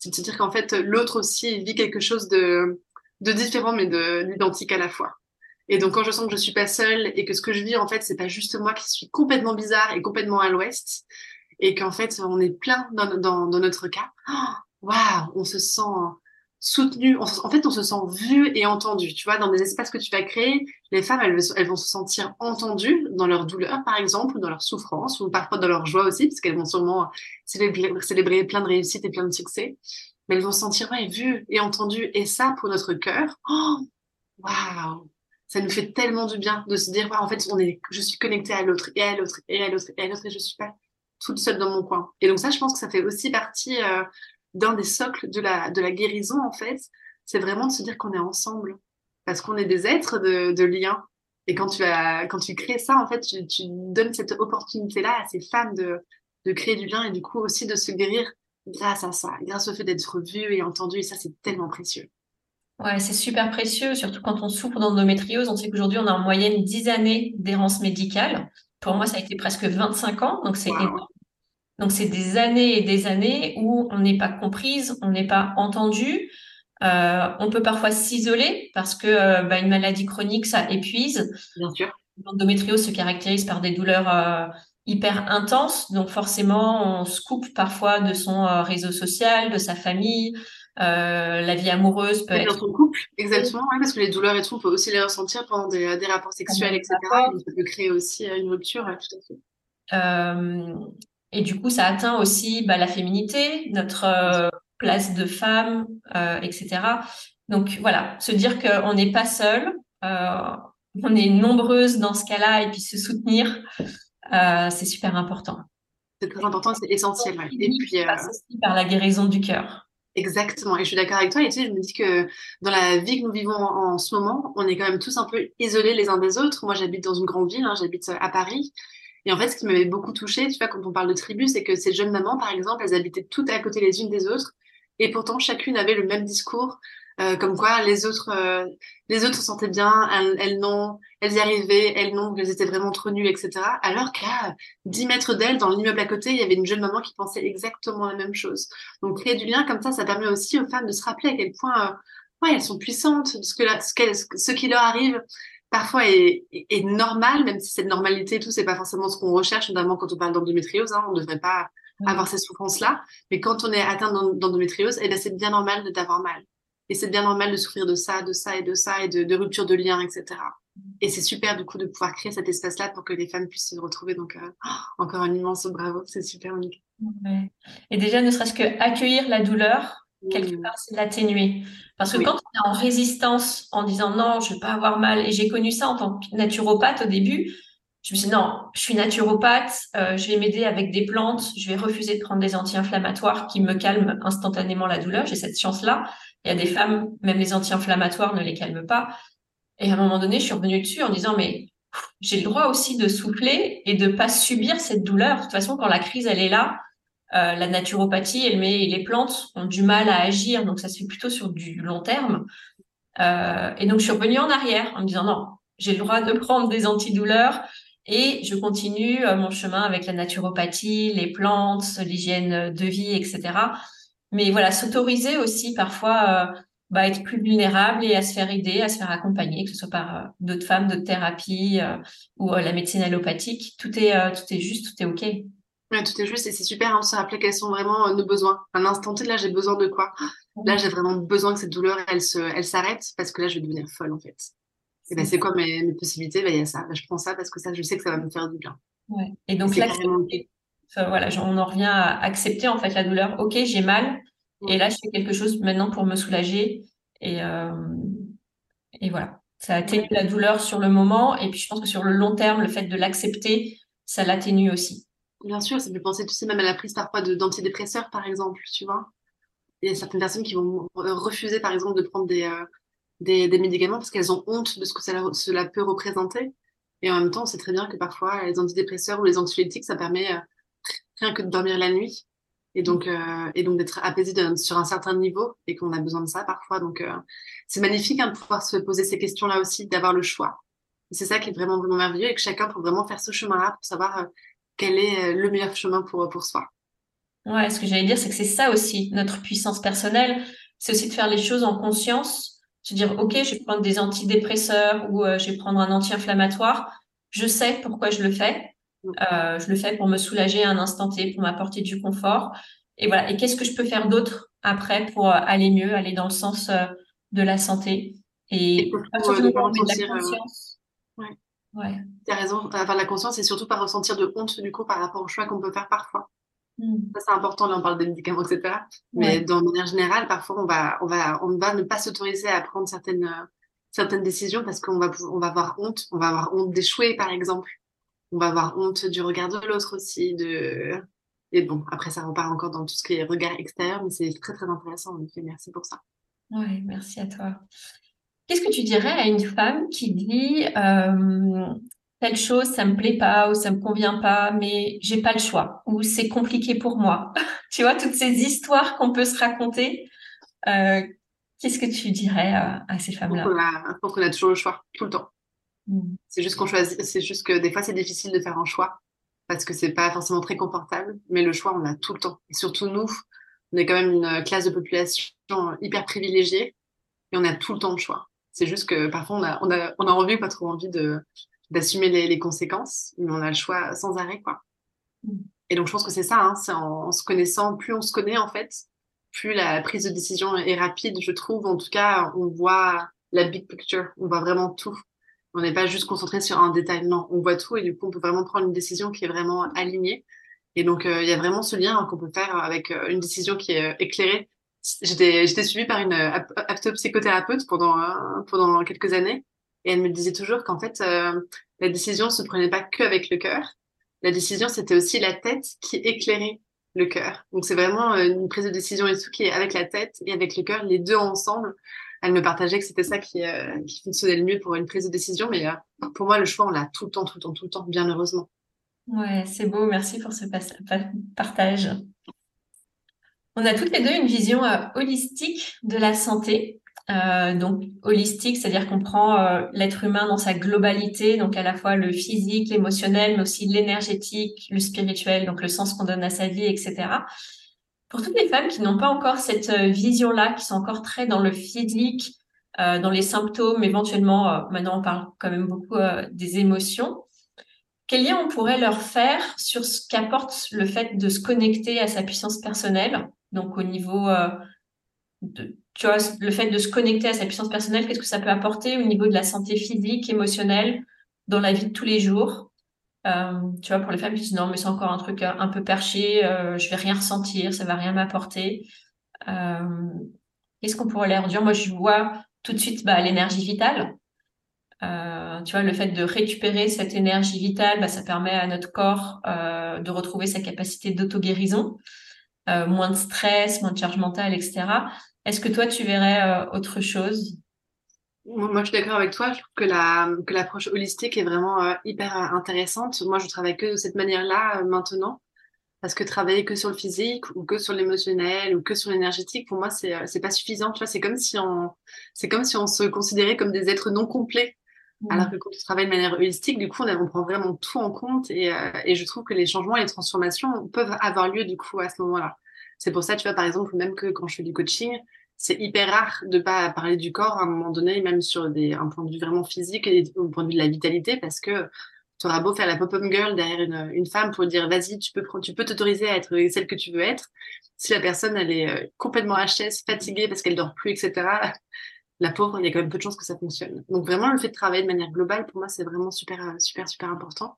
C'est de se dire qu'en fait, l'autre aussi vit quelque chose de, de différent, mais d'identique à la fois. Et donc, quand je sens que je suis pas seule et que ce que je vis, en fait, c'est pas juste moi qui suis complètement bizarre et complètement à l'ouest, et qu'en fait, on est plein dans, dans, notre cas, oh, waouh, on se sent soutenu. en fait, on se sent vu et entendu. Tu vois, dans des espaces que tu vas créer, les femmes, elles, elles vont se sentir entendues dans leur douleur, par exemple, ou dans leur souffrance, ou parfois dans leur joie aussi, parce qu'elles vont sûrement célébrer, célébrer, plein de réussites et plein de succès. Mais elles vont se sentir ouais, vues et entendues. Et ça, pour notre cœur, oh, waouh, ça nous fait tellement du bien de se dire, en fait, on est, je suis connectée à l'autre, et à l'autre, et à l'autre, et à l'autre, et je suis pas toute seule dans mon coin. Et donc ça, je pense que ça fait aussi partie euh, d'un des socles de la, de la guérison, en fait, c'est vraiment de se dire qu'on est ensemble. Parce qu'on est des êtres de, de lien. Et quand tu, as, quand tu crées ça, en fait, tu, tu donnes cette opportunité-là à ces femmes de, de créer du lien et du coup aussi de se guérir grâce à ça, grâce au fait d'être vu et entendu. Et ça, c'est tellement précieux. Ouais, c'est super précieux, surtout quand on souffre d'endométriose. On sait qu'aujourd'hui, on a en moyenne 10 années d'errance médicale. Pour moi, ça a été presque 25 ans, donc c'est énorme. Donc, c'est des années et des années où on n'est pas comprise, on n'est pas entendu. Euh, on peut parfois s'isoler parce que euh, bah, une maladie chronique, ça épuise. Bien sûr. L'endométriose se caractérise par des douleurs euh, hyper intenses. Donc, forcément, on se coupe parfois de son réseau social, de sa famille. la vie amoureuse peut être. Dans ton couple, exactement, parce que les douleurs et tout, on peut aussi les ressentir pendant des, rapports sexuels, etc. Donc, ça peut créer aussi une rupture, tout à fait. Et du coup, ça atteint aussi bah, la féminité, notre euh, place de femme, euh, etc. Donc voilà, se dire qu'on n'est pas seul, euh, on est nombreuses dans ce cas-là, et puis se soutenir, c'est super important. C'est très important, c'est essentiel. Et puis, aussi par la guérison du cœur. Exactement, et je suis d'accord avec toi. Et tu sais, je me dis que dans la vie que nous vivons en, ce moment, on est quand même tous un peu isolés les uns des autres. Moi, j'habite dans une grande ville, hein, j'habite à Paris. Et en fait, ce qui m'avait beaucoup touché, tu vois, quand on parle de tribu, c'est que ces jeunes mamans, par exemple, elles habitaient toutes à côté les unes des autres, et pourtant chacune avait le même discours, euh, comme quoi les autres, euh, les autres se sentaient bien, elles, elles non, elles y arrivaient, elles non, elles étaient vraiment trop nulles, etc. Alors qu'à 10 mètres d'elles, dans l'immeuble à côté, il y avait une jeune maman qui pensait exactement la même chose. Donc créer du lien comme ça, ça permet aussi aux femmes de se rappeler à quel point, euh, ouais, elles sont puissantes, que ce, ce qui leur arrive, parfois est, est, normal, même si cette normalité et tout, c'est pas forcément ce qu'on recherche, notamment quand on parle d'endométriose. Hein, on ne devrait pas avoir ces souffrances-là. Mais quand on est atteint d'endométriose, eh ben, c'est bien normal d'avoir mal. Et c'est bien normal de souffrir de ça, de ça et de ça, et de, de rupture de liens, etc. Et c'est super du coup de pouvoir créer cet espace-là pour que les femmes puissent se retrouver. Donc, euh, encore un immense bravo, c'est super unique. Et déjà, ne serait-ce que accueillir la douleur, quelque part, c'est l'atténuer. Parce que quand on est en résistance en disant non, je ne vais pas avoir mal, et j'ai connu ça en tant que naturopathe au début, je me suis dit non, je suis naturopathe, euh, je vais m'aider avec des plantes, je vais refuser de prendre des anti-inflammatoires qui me calment instantanément la douleur. J'ai cette chance-là. Il y a des femmes, même les anti-inflammatoires ne les calment pas. Et à un moment donné, je suis revenue dessus en disant mais j'ai le droit aussi de souffler et de pas subir cette douleur. De toute façon, quand la crise elle est là, euh, la naturopathie, met, les plantes ont du mal à agir, donc ça se fait plutôt sur du long terme. Euh, et donc, je suis revenue en arrière en me disant non, j'ai le droit de prendre des antidouleurs et je continue euh, mon chemin avec la naturopathie, les plantes, l'hygiène de vie, etc. Mais voilà, s'autoriser aussi parfois bah, être plus vulnérable et à se faire aider, à se faire accompagner, que ce soit par d'autres femmes, d'autres thérapies ou la médecine allopathique. Tout est, tout est juste, tout est OK. Ouais, tout est juste et c'est super hein, de se rappeler quels sont vraiment euh, nos besoins. Un instant T, là, j'ai besoin de quoi? Là, j'ai vraiment besoin que cette douleur, elle se, elle s'arrête parce que là, je vais devenir folle en fait. Et ben, c'est quoi mes, mes possibilités? Ben, il y a ça. Ben, je prends ça parce que ça, je sais que ça va me faire du bien. Ouais. Et donc là, voilà, on en revient à accepter en fait la douleur. Ok, j'ai mal, et là, je fais quelque chose maintenant pour me soulager. Et, euh, et voilà, ça atténue la douleur sur le moment, et puis je pense que sur le long terme, le fait de l'accepter, ça l'atténue aussi. Bien sûr, ça me fait penser, tu sais, même à la prise parfois d'antidépresseurs, par exemple, tu vois. Il y a certaines personnes qui vont refuser, par exemple, de prendre des, euh, des, des, médicaments parce qu'elles ont honte de ce que cela, peut représenter. Et en même temps, on sait très bien que parfois, les antidépresseurs ou les anxiolytiques, ça permet euh, rien que de dormir la nuit et donc, euh, donc d'être apaisé sur un certain niveau et qu'on a besoin de ça parfois. Donc, c'est magnifique hein, de pouvoir se poser ces questions-là aussi, d'avoir le choix. C'est ça qui est vraiment, vraiment merveilleux et que chacun peut vraiment faire ce chemin-là pour savoir quel est euh, le meilleur chemin pour, pour soi. Ouais, ce que j'allais dire, c'est que c'est ça aussi, notre puissance personnelle. C'est aussi de faire les choses en conscience. Se dire, OK, je vais prendre des antidépresseurs ou euh, je vais prendre un anti-inflammatoire. Je sais pourquoi je le fais. Mm. Euh, je le fais pour me soulager à un instant T, pour m'apporter du confort. et voilà. Et qu'est-ce que je peux faire d'autre après pour aller mieux, aller dans le sens de la santé? Et, pas de la conscience. ouais. Ouais. Tu as raison. Avoir la conscience et surtout pas ressentir de honte du coup par rapport au choix qu'on peut faire parfois. Hmm. Ça, c'est important. Là, on parle des médicaments, etc. Mais dans manière générale, parfois, on va, on va, on va ne pas s'autoriser à prendre certaines, certaines décisions parce qu'on va, on va avoir honte. On va avoir honte d'échouer, par exemple. On va avoir honte du regard de l'autre aussi. De... Et bon, après, ça repart encore dans tout ce qui est regard extérieur, mais c'est très, très intéressant. En effet, merci pour ça. Oui, merci à toi. Qu'est-ce que tu dirais à une femme qui dit euh, telle chose, ça me plaît pas ou ça me convient pas, mais j'ai pas le choix ou c'est compliqué pour moi? <laughs> tu vois toutes ces histoires qu'on peut se raconter. Euh, qu'est-ce que tu dirais à, ces femmes-là? Je pense qu'on a toujours le choix tout le temps. Hmm. C'est juste qu'on choisit. C'est juste que des fois c'est difficile de faire un choix parce que c'est pas forcément très confortable, mais le choix on l'a tout le temps. Et surtout nous, on est quand même une classe de population hyper privilégiée et on a tout le temps le choix. C'est juste que parfois on a, on a, on a envie ou pas trop envie d'assumer les, conséquences, mais on a le choix sans arrêt, quoi. Mm. Et donc, je pense que c'est ça, hein, c'est en, se connaissant, plus on se connaît, en fait, plus la prise de décision est rapide, je trouve. En tout cas, on voit la big picture, on voit vraiment tout. On n'est pas juste concentré sur un détail, non, on voit tout et du coup, on peut vraiment prendre une décision qui est vraiment alignée. Et donc, euh, il y a vraiment ce lien qu'on peut faire avec euh, une décision qui est euh, éclairée. J'étais, j'étais suivie par une aptopsychothérapeute pendant, pendant quelques années. Et elle me disait toujours qu'en fait, euh, la décision se prenait pas que avec le cœur. La décision, c'était aussi la tête qui éclairait le cœur. Donc c'est vraiment euh, une prise de décision et tout qui est avec la tête et avec le cœur, les deux ensemble. Elle me partageait que c'était ça qui, euh, qui fonctionnait le mieux pour une prise de décision. Mais pour moi, le choix, on l'a tout le temps, tout le temps, tout le temps, bien heureusement. Ouais, c'est beau. Merci pour ce partage. On a toutes les deux une vision holistique de la santé. Euh, donc holistique, c'est-à-dire qu'on prend euh, l'être humain dans sa globalité, donc à la fois le physique, l'émotionnel, mais aussi l'énergétique, le spirituel, donc le sens qu'on donne à sa vie, etc. Pour toutes les femmes qui n'ont pas encore cette euh, vision-là, qui sont encore très dans le physique, dans les symptômes, éventuellement, maintenant on parle quand même beaucoup des émotions, quel lien on pourrait leur faire sur ce qu'apporte le fait de se connecter à sa puissance personnelle, donc au niveau de, tu vois, le fait de se connecter à sa puissance personnelle, qu'est-ce que ça peut apporter au niveau de la santé physique, émotionnelle, dans la vie de tous les jours? Euh, Tu vois, pour les femmes qui disent non, mais c'est encore un truc euh, un peu perché, euh, je vais rien ressentir, ça va rien m'apporter. Euh, qu'est-ce qu'on pourrait leur dire? Moi, je vois tout de suite bah, l'énergie vitale. tu vois, le fait de récupérer cette énergie vitale, bah, ça permet à notre corps de retrouver sa capacité d'auto-guérison. Moins de stress, moins de charge mentale, etc. Est-ce que toi, tu verrais euh, autre chose? Moi, je suis d'accord avec toi. Je trouve que la que l'approche holistique est vraiment euh, hyper euh, intéressante. Moi, je travaille que de cette manière-là maintenant, parce que travailler que sur le physique ou que sur l'émotionnel ou que sur l'énergétique, pour moi, c'est c'est pas suffisant. Tu vois, c'est comme si on c'est comme si on se considérait comme des êtres non complets. Mmh. Alors que quand tu travailles de manière holistique, du coup, on, on prend vraiment tout en compte et, et je trouve que les changements et les transformations peuvent avoir lieu du coup à ce moment-là. C'est pour ça, tu vois, par exemple, même que quand je fais du coaching, c'est hyper rare de pas parler du corps à un moment donné, même sur des, un point de vue vraiment physique et au point de vue de la vitalité, parce que tu auras beau faire la pop-up girl derrière une, une, femme pour dire vas-y, tu peux, tu peux t'autoriser à être celle que tu veux être. Si la personne, elle est euh, complètement HS, fatiguée parce qu'elle dort plus, etc., la pauvre, il y a quand même peu de chances que ça fonctionne. Donc vraiment, le fait de travailler de manière globale, pour moi, c'est vraiment super, euh, super, super important.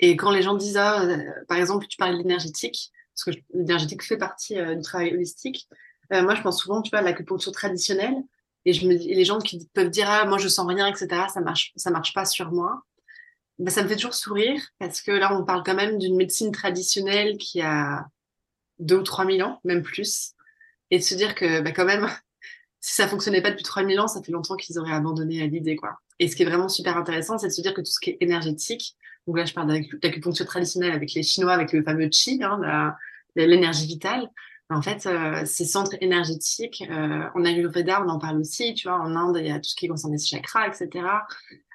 Et quand les gens disent, ah, euh, par exemple, tu parles de l'énergétique, parce que l'énergétique fait partie euh, du travail holistique. Moi, je pense souvent, tu vois, à l'acupuncture traditionnelle, et je me les gens qui peuvent dire, ah, moi, je sens rien, etc., ça marche, ça marche pas sur moi. Ben, ça me fait toujours sourire, parce que là, on parle quand même d'une médecine traditionnelle qui a deux ou trois mille ans, même plus, et de se dire que, ben, quand même, si ça fonctionnait pas depuis 3000 ans, ça fait longtemps qu'ils auraient abandonné l'idée, quoi. Et ce qui est vraiment super intéressant, c'est de se dire que tout ce qui est énergétique, donc là, je parle d'acupuncture traditionnelle avec les Chinois, avec le fameux Qi, hein, l'énergie vitale. En fait, euh, ces centres énergétiques, euh, en Ayurveda, on en parle aussi, tu vois, en Inde, il y a tout ce qui concerne les chakras, etc.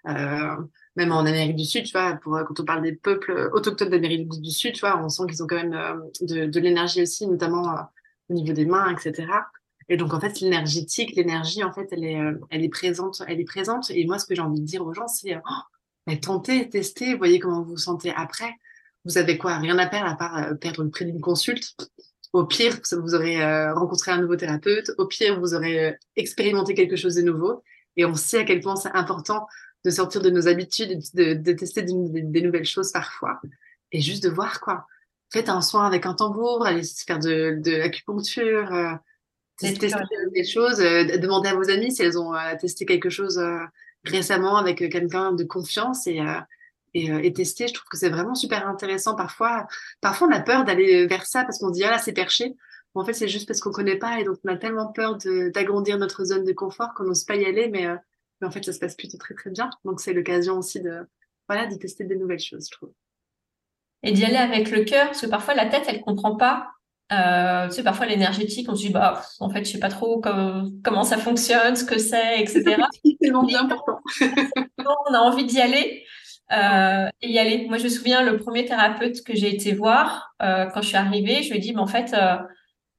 Euh, même en Amérique du Sud, tu vois, quand on parle des peuples autochtones d'Amérique du Sud, tu vois, on sent qu'ils ont quand même euh, de, l'énergie aussi, notamment au niveau des mains, etc. Et donc, en fait, l'énergétique, l'énergie, en fait, elle est, elle est présente, elle est présente. Et moi, ce que j'ai envie de dire aux gens, c'est, oh, mais tentez, testez, voyez comment vous vous sentez après. Vous avez quoi? Rien à perdre à part euh, perdre le prix d'une consulte. Au pire, vous aurez rencontré un nouveau thérapeute. Au pire, vous aurez expérimenté quelque chose de nouveau. Et on sait à quel point c'est important de sortir de nos habitudes, de, tester des, nouvelles choses parfois. Et juste de voir quoi. Faites un soin avec un tambour, allez faire de, de l'acupuncture, euh, tester des choses, euh, demandez à vos amis si elles ont euh, testé quelque chose euh, récemment avec quelqu'un de confiance et, et, et, tester. Je trouve que c'est vraiment super intéressant. Parfois, parfois on a peur d'aller vers ça parce qu'on dit ah là c'est perché. en fait, c'est juste parce qu'on connaît pas et donc on a tellement peur d'agrandir notre zone de confort qu'on n'ose pas y aller. Mais, mais en fait, ça se passe plutôt très très bien. Donc c'est l'occasion aussi de voilà de tester des nouvelles choses, je trouve et d'y aller avec le cœur, parce que parfois la tête, elle comprend pas. Euh, tu sais, parfois l'énergétique, on se dit, bah, en fait, je sais pas trop comment ça fonctionne, ce que c'est, etc. c'est bien important. on a envie d'y aller. Euh, et y aller. Moi, je me souviens, le premier thérapeute que j'ai été voir, euh, quand je suis arrivée, je lui ai dit, mais en fait, euh,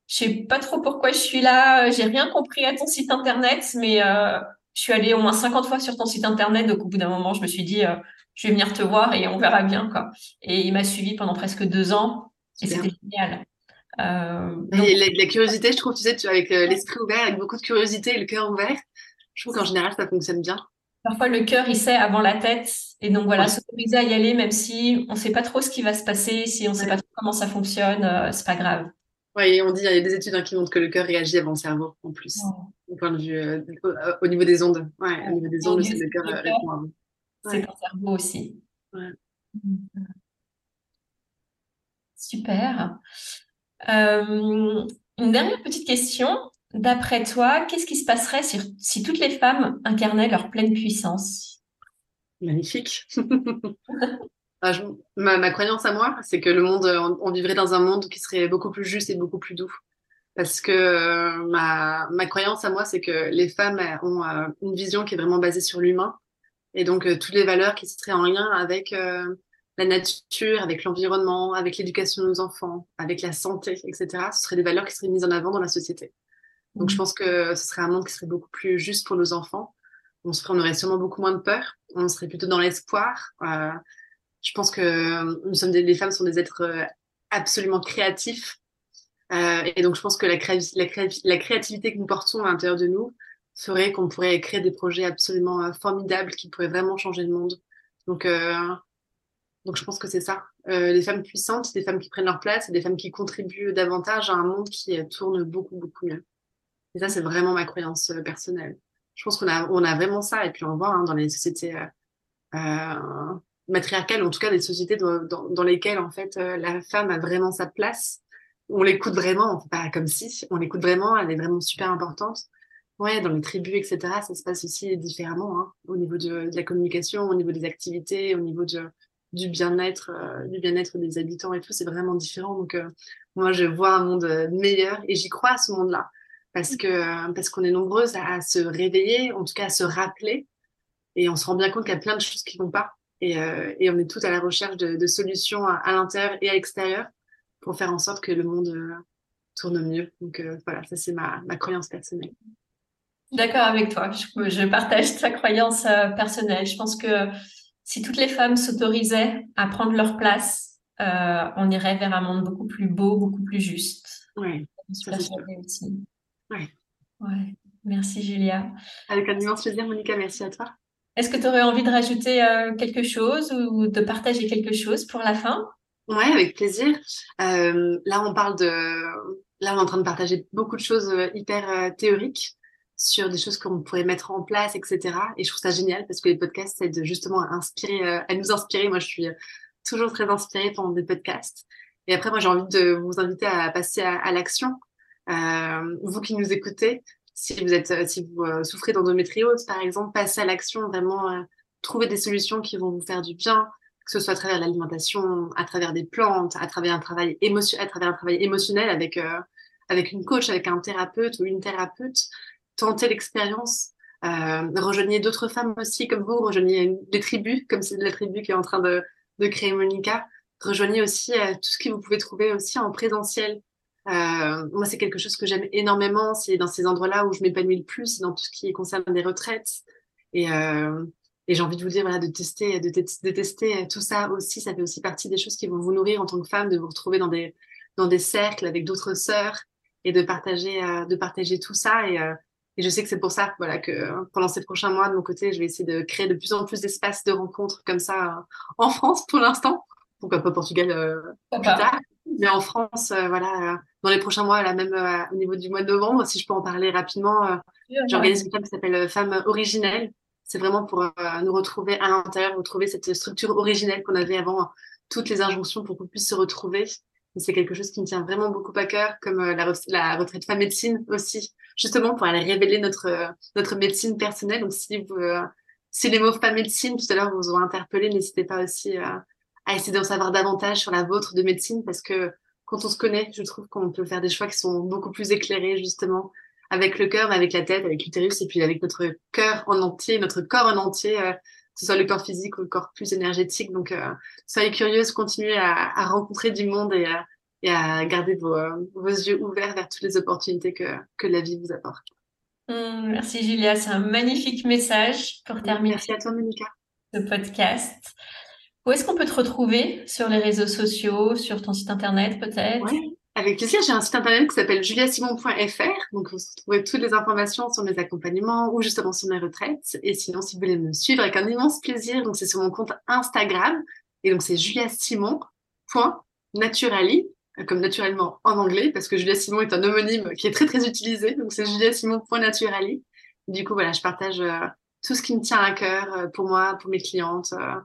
je sais pas trop pourquoi je suis là, j'ai rien compris à ton site internet, mais je suis allée au moins 50 fois sur ton site internet, donc au bout d'un moment, je me suis dit, je vais venir te voir et on verra bien quoi. Et il m'a suivi pendant presque deux ans et c'était génial. Euh, la, curiosité, je trouve, tu sais, tu, avec euh, l'esprit ouvert, avec beaucoup de curiosité et le cœur ouvert, je trouve qu'en général, ça fonctionne bien. Parfois, le cœur, il sait avant la tête. Et donc, voilà, s'autoriser à y aller, même si on ne sait pas trop ce qui va se passer, si on ne sait pas trop comment ça fonctionne, euh, c'est pas grave. Oui, on dit, il y a des études hein, qui montrent que le cœur réagit avant le cerveau, en plus, au point de vue, euh, au, niveau des ondes. Ouais, au niveau des ondes, c'est le cœur répond avant c'est ton cerveau aussi. Super. Euh, une dernière petite question. D'après toi, qu'est-ce qui se passerait si, toutes les femmes incarnaient leur pleine puissance? Magnifique. <laughs> Ah, ma, croyance à moi, c'est que le monde, on, vivrait dans un monde qui serait beaucoup plus juste et beaucoup plus doux. Parce que euh, ma, ma, croyance à moi, c'est que les femmes ont euh, une vision qui est vraiment basée sur l'humain et donc, euh, toutes les valeurs qui seraient en lien avec euh, la nature, avec l'environnement, avec l'éducation de nos enfants, avec la santé, etc., ce seraient des valeurs qui seraient mises en avant dans la société. Donc, je mmh. pense que ce serait un monde qui serait beaucoup plus juste pour nos enfants. On, serait, on aurait sûrement beaucoup moins de peur. On serait plutôt dans l'espoir. Euh, je pense que nous sommes des, les femmes sont des êtres euh, absolument créatifs. Euh, et donc, je pense que la, la, la créativité que nous portons à l'intérieur de nous, ferait qu'on pourrait créer des projets absolument euh, formidables qui pourraient vraiment changer le monde. Donc, euh, donc je pense que c'est ça. Euh, les femmes puissantes, des femmes qui prennent leur place, des femmes qui contribuent davantage à un monde qui tourne beaucoup, beaucoup mieux. Et ça, c'est vraiment ma croyance personnelle. Je pense qu'on a, on a vraiment ça, et puis on voit hein, dans les sociétés euh, matriarcales, en tout cas des sociétés dans, dans, lesquelles en fait la femme a vraiment sa place. On l'écoute vraiment, pas comme si, on l'écoute vraiment, elle est vraiment super importante. Ouais, dans les tribus, etc., ça se passe aussi différemment, hein, au niveau de, la communication, au niveau des activités, au niveau de, du bien-être, euh, du bien-être des habitants et tout, c'est vraiment différent. Donc, euh, moi, je vois un monde euh, meilleur et j'y crois à ce monde-là parce que parce qu'on est nombreuses à, se réveiller, en tout cas à se rappeler, et on se rend bien compte qu'il y a plein de choses qui vont pas, et, on est toutes à la recherche de, solutions à, l'intérieur et à l'extérieur pour faire en sorte que le monde tourne mieux. Donc voilà, ça c'est ma, croyance personnelle. D'accord avec toi. Je, partage ta croyance euh, personnelle. Je pense que si toutes les femmes s'autorisaient à prendre leur place, euh, on irait vers un monde beaucoup plus beau, beaucoup plus juste. Oui. aussi. Ouais. ouais. Merci Julia. Avec un immense plaisir, Monica. Merci à toi. Est-ce que tu aurais envie de rajouter euh, quelque chose ou de partager quelque chose pour la fin? Oui, avec plaisir. là, on parle de. Là, on est en train de partager beaucoup de choses hyper théoriques sur des choses qu'on pourrait mettre en place, etc. Et je trouve ça génial parce que les podcasts aident justement à inspirer, euh, à nous inspirer. Moi, je suis toujours très inspirée pendant des podcasts. Et après, moi, j'ai envie de vous inviter à passer à, l'action. Euh, vous qui nous écoutez, si vous êtes, euh, si vous euh, souffrez d'endométriose, par exemple, passez à l'action, vraiment euh, trouver des solutions qui vont vous faire du bien, que ce soit à travers l'alimentation, à travers des plantes, à travers un travail émotionnel, avec une coach, avec un thérapeute ou une thérapeute tentez l'expérience. Euh, rejoignez d'autres femmes aussi comme vous, rejoignez des tribus, comme c'est la tribu qui est en train de, de créer Monica. Rejoignez aussi euh, tout ce que vous pouvez trouver aussi en présentiel. Euh, moi, c'est quelque chose que j'aime énormément. C'est dans ces endroits-là où je m'épanouis le plus, c'est dans tout ce qui concerne les retraites. Et, euh, et j'ai envie de vous dire, voilà, de tester, de, de, tester tout ça aussi. Ça fait aussi partie des choses qui vont vous nourrir en tant que femme, de vous retrouver dans des, dans des cercles avec d'autres sœurs et de partager, de partager tout ça. Et, et je sais que c'est pour ça voilà, que pendant ces prochains mois, de mon côté, je vais essayer de créer de plus en plus d'espaces de rencontres comme ça en France pour l'instant. Pourquoi pas Portugal plus tard. Mais en France, voilà, dans les prochains mois, là, même au niveau du mois de novembre, si je peux en parler rapidement, j'organise une femme qui s'appelle Femme Originelle c'est vraiment pour euh, nous retrouver à l'intérieur, retrouver cette structure originelle qu'on avait avant, toutes les injonctions pour qu'on puisse se retrouver. C'est quelque chose qui me tient vraiment beaucoup à cœur, comme euh, la, retraite femme médecine aussi, justement pour aller révéler notre euh, notre médecine personnelle. Donc si vous, si les mots femme médecine tout à l'heure vous ont interpellé, n'hésitez pas aussi à essayer d'en savoir davantage sur la vôtre de médecine, parce que quand on se connaît, je trouve qu'on peut faire des choix qui sont beaucoup plus éclairés justement avec le cœur, mais avec la tête, avec l'utérus, et puis avec notre cœur en entier, notre corps en entier, euh, ce soit le corps physique ou le corps plus énergétique. Donc, euh, soyez curieuse, continuez à, à, rencontrer du monde et à, et à garder vos, euh, vos, yeux ouverts vers toutes les opportunités que, que la vie vous apporte. Mmh, merci Julia, c'est un magnifique message pour terminer. Merci à toi Monica. Ce podcast. Où est-ce qu'on peut te retrouver sur les réseaux sociaux, sur ton site internet peut-être? Avec plaisir, j'ai un site internet qui s'appelle juliasimon.fr. Donc, vous trouvez toutes les informations sur mes accompagnements ou justement sur mes retraites. Et sinon, si vous voulez me suivre avec un immense plaisir, donc c'est sur mon compte Instagram. Et donc, c'est juliasimon.naturally, comme naturellement en anglais, parce que Julia Simon est un homonyme qui est très, très utilisé. Donc, c'est juliasimon.naturally. Du coup, voilà, je partage euh, tout ce qui me tient à cœur euh, pour moi, pour mes clientes. Euh,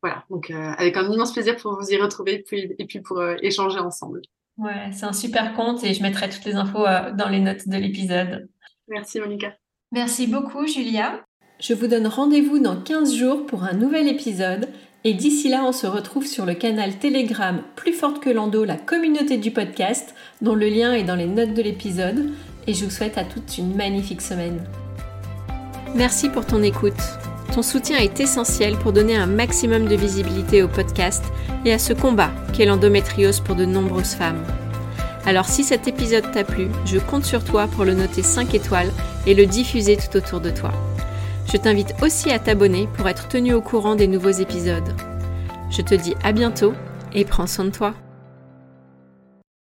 voilà, donc avec un immense plaisir pour vous y retrouver et puis pour échanger ensemble. Ouais, c'est un super compte et je mettrai toutes les infos euh, dans les notes de l'épisode. Merci Monica. Merci beaucoup Julia. Je vous donne rendez-vous dans 15 jours pour un nouvel épisode et d'ici là on se retrouve sur le canal Telegram Plus forte que Lando, la communauté du podcast dont le lien est dans les notes de l'épisode et je vous souhaite à toutes une magnifique semaine. Merci pour ton écoute. Ton soutien est essentiel pour donner un maximum de visibilité au podcast et à ce combat qu'est l'endométriose pour de nombreuses femmes. Alors si cet épisode t'a plu, je compte sur toi pour le noter 5 étoiles et le diffuser tout autour de toi. Je t'invite aussi à t'abonner pour être tenu au courant des nouveaux épisodes. Je te dis à bientôt et prends soin de toi.